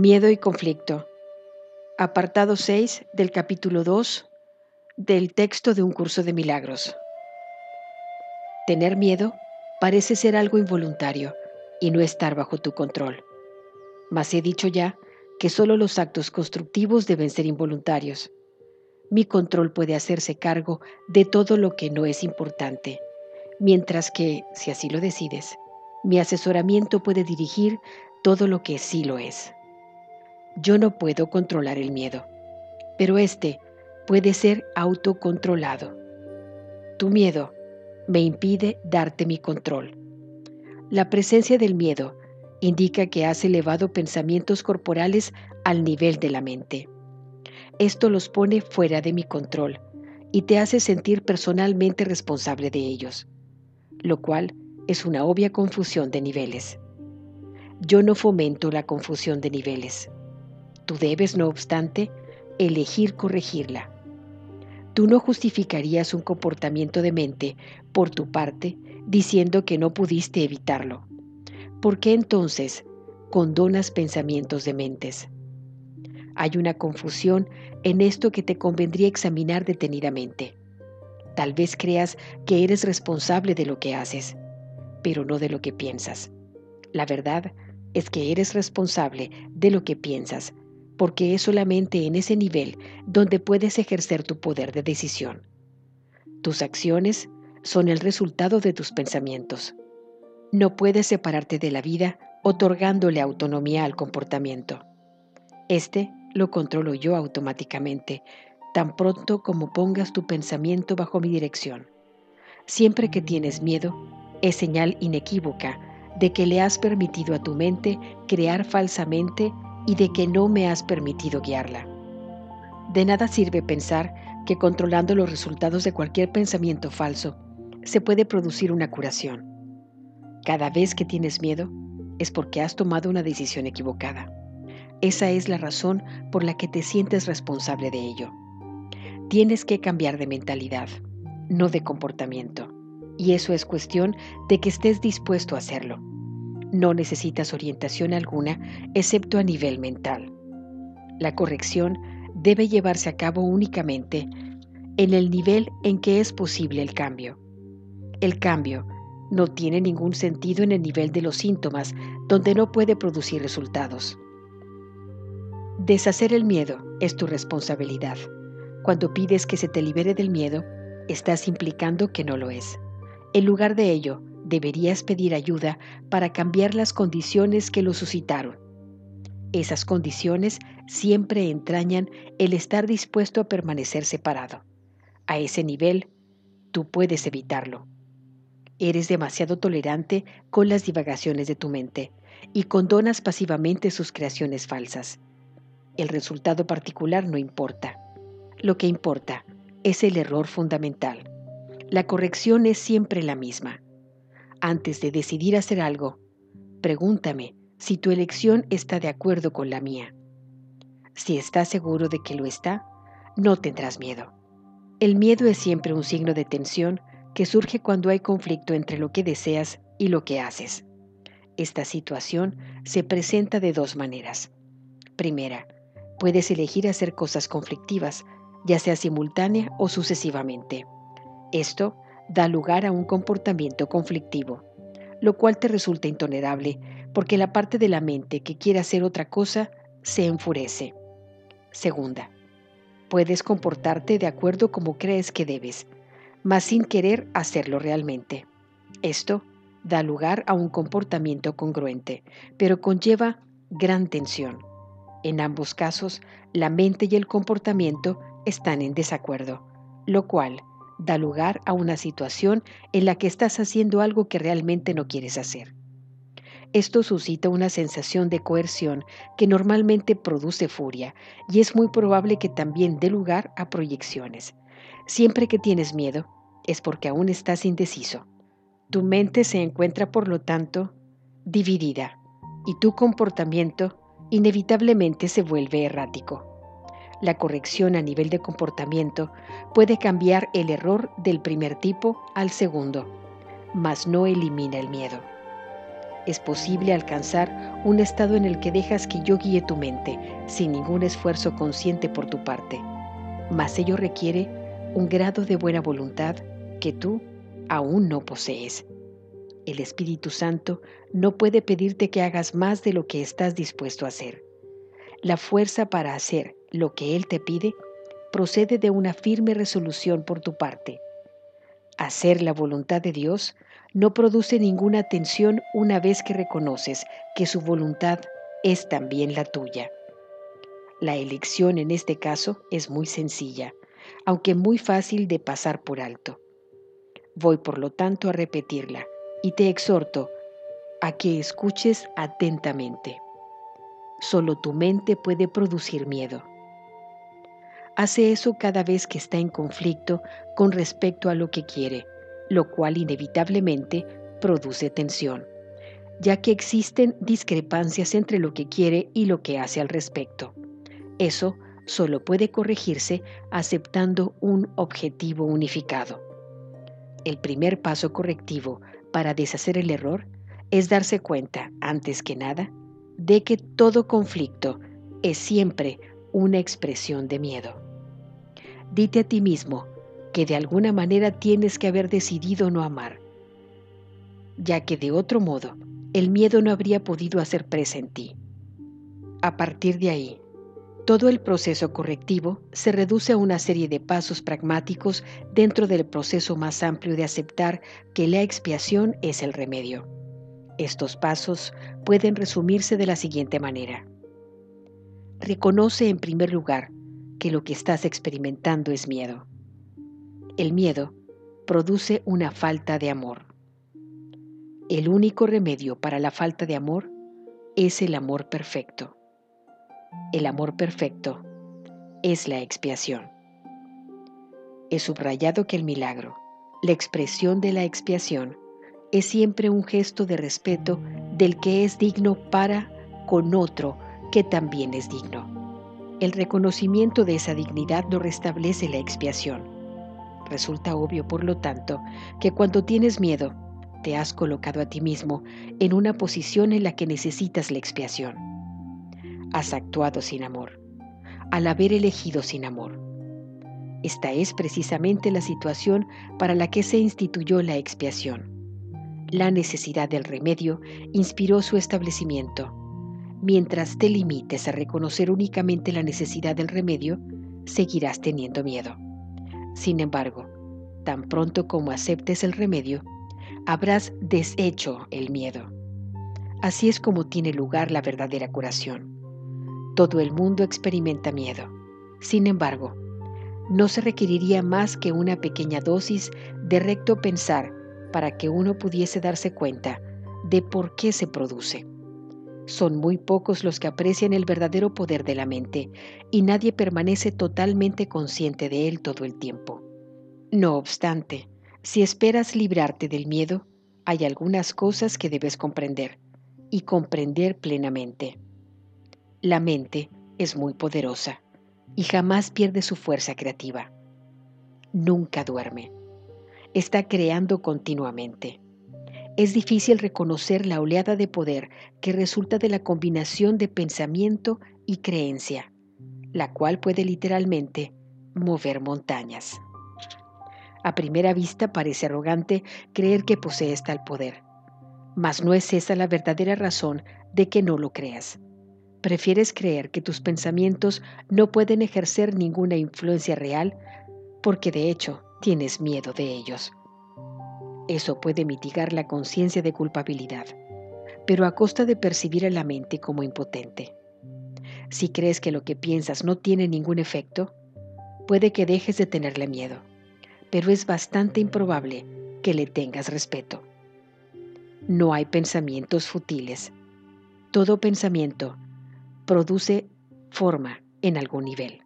Miedo y conflicto. Apartado 6 del capítulo 2 del texto de un curso de milagros. Tener miedo parece ser algo involuntario y no estar bajo tu control. Mas he dicho ya que solo los actos constructivos deben ser involuntarios. Mi control puede hacerse cargo de todo lo que no es importante, mientras que, si así lo decides, mi asesoramiento puede dirigir todo lo que sí lo es. Yo no puedo controlar el miedo, pero este puede ser autocontrolado. Tu miedo me impide darte mi control. La presencia del miedo indica que has elevado pensamientos corporales al nivel de la mente. Esto los pone fuera de mi control y te hace sentir personalmente responsable de ellos, lo cual es una obvia confusión de niveles. Yo no fomento la confusión de niveles. Tú debes, no obstante, elegir corregirla. Tú no justificarías un comportamiento de mente por tu parte diciendo que no pudiste evitarlo. ¿Por qué entonces condonas pensamientos de mentes? Hay una confusión en esto que te convendría examinar detenidamente. Tal vez creas que eres responsable de lo que haces, pero no de lo que piensas. La verdad es que eres responsable de lo que piensas porque es solamente en ese nivel donde puedes ejercer tu poder de decisión. Tus acciones son el resultado de tus pensamientos. No puedes separarte de la vida otorgándole autonomía al comportamiento. Este lo controlo yo automáticamente, tan pronto como pongas tu pensamiento bajo mi dirección. Siempre que tienes miedo, es señal inequívoca de que le has permitido a tu mente crear falsamente y de que no me has permitido guiarla. De nada sirve pensar que controlando los resultados de cualquier pensamiento falso se puede producir una curación. Cada vez que tienes miedo es porque has tomado una decisión equivocada. Esa es la razón por la que te sientes responsable de ello. Tienes que cambiar de mentalidad, no de comportamiento. Y eso es cuestión de que estés dispuesto a hacerlo. No necesitas orientación alguna excepto a nivel mental. La corrección debe llevarse a cabo únicamente en el nivel en que es posible el cambio. El cambio no tiene ningún sentido en el nivel de los síntomas, donde no puede producir resultados. Deshacer el miedo es tu responsabilidad. Cuando pides que se te libere del miedo, estás implicando que no lo es. En lugar de ello, deberías pedir ayuda para cambiar las condiciones que lo suscitaron. Esas condiciones siempre entrañan el estar dispuesto a permanecer separado. A ese nivel, tú puedes evitarlo. Eres demasiado tolerante con las divagaciones de tu mente y condonas pasivamente sus creaciones falsas. El resultado particular no importa. Lo que importa es el error fundamental. La corrección es siempre la misma antes de decidir hacer algo, pregúntame si tu elección está de acuerdo con la mía. Si estás seguro de que lo está, no tendrás miedo. El miedo es siempre un signo de tensión que surge cuando hay conflicto entre lo que deseas y lo que haces. Esta situación se presenta de dos maneras. Primera, puedes elegir hacer cosas conflictivas, ya sea simultánea o sucesivamente. Esto da lugar a un comportamiento conflictivo, lo cual te resulta intolerable porque la parte de la mente que quiere hacer otra cosa se enfurece. Segunda, puedes comportarte de acuerdo como crees que debes, mas sin querer hacerlo realmente. Esto da lugar a un comportamiento congruente, pero conlleva gran tensión. En ambos casos, la mente y el comportamiento están en desacuerdo, lo cual da lugar a una situación en la que estás haciendo algo que realmente no quieres hacer. Esto suscita una sensación de coerción que normalmente produce furia y es muy probable que también dé lugar a proyecciones. Siempre que tienes miedo es porque aún estás indeciso. Tu mente se encuentra, por lo tanto, dividida y tu comportamiento inevitablemente se vuelve errático. La corrección a nivel de comportamiento puede cambiar el error del primer tipo al segundo, mas no elimina el miedo. es posible alcanzar un estado en el que dejas que yo guíe tu mente sin ningún esfuerzo consciente por tu parte. Mas ello requiere un grado de buena voluntad que tú aún no posees. El Espíritu Santo no puede pedirte que hagas más de lo que estás dispuesto a hacer. La fuerza para hacer lo que Él te pide procede de una firme resolución por tu parte. Hacer la voluntad de Dios no produce ninguna tensión una vez que reconoces que su voluntad es también la tuya. La elección en este caso es muy sencilla, aunque muy fácil de pasar por alto. Voy por lo tanto a repetirla y te exhorto a que escuches atentamente. Solo tu mente puede producir miedo. Hace eso cada vez que está en conflicto con respecto a lo que quiere, lo cual inevitablemente produce tensión, ya que existen discrepancias entre lo que quiere y lo que hace al respecto. Eso solo puede corregirse aceptando un objetivo unificado. El primer paso correctivo para deshacer el error es darse cuenta, antes que nada, de que todo conflicto es siempre una expresión de miedo. Dite a ti mismo que de alguna manera tienes que haber decidido no amar, ya que de otro modo el miedo no habría podido hacer presa en ti. A partir de ahí, todo el proceso correctivo se reduce a una serie de pasos pragmáticos dentro del proceso más amplio de aceptar que la expiación es el remedio. Estos pasos pueden resumirse de la siguiente manera. Reconoce en primer lugar que lo que estás experimentando es miedo. El miedo produce una falta de amor. El único remedio para la falta de amor es el amor perfecto. El amor perfecto es la expiación. He subrayado que el milagro, la expresión de la expiación, es siempre un gesto de respeto del que es digno para con otro que también es digno. El reconocimiento de esa dignidad lo restablece la expiación. Resulta obvio, por lo tanto, que cuando tienes miedo, te has colocado a ti mismo en una posición en la que necesitas la expiación has actuado sin amor, al haber elegido sin amor. Esta es precisamente la situación para la que se instituyó la expiación. La necesidad del remedio inspiró su establecimiento. Mientras te limites a reconocer únicamente la necesidad del remedio, seguirás teniendo miedo. Sin embargo, tan pronto como aceptes el remedio, habrás deshecho el miedo. Así es como tiene lugar la verdadera curación. Todo el mundo experimenta miedo. Sin embargo, no se requeriría más que una pequeña dosis de recto pensar para que uno pudiese darse cuenta de por qué se produce. Son muy pocos los que aprecian el verdadero poder de la mente y nadie permanece totalmente consciente de él todo el tiempo. No obstante, si esperas librarte del miedo, hay algunas cosas que debes comprender y comprender plenamente. La mente es muy poderosa y jamás pierde su fuerza creativa. Nunca duerme. Está creando continuamente. Es difícil reconocer la oleada de poder que resulta de la combinación de pensamiento y creencia, la cual puede literalmente mover montañas. A primera vista parece arrogante creer que posees tal poder, mas no es esa la verdadera razón de que no lo creas. Prefieres creer que tus pensamientos no pueden ejercer ninguna influencia real porque de hecho tienes miedo de ellos. Eso puede mitigar la conciencia de culpabilidad, pero a costa de percibir a la mente como impotente. Si crees que lo que piensas no tiene ningún efecto, puede que dejes de tenerle miedo, pero es bastante improbable que le tengas respeto. No hay pensamientos futiles. Todo pensamiento produce forma en algún nivel.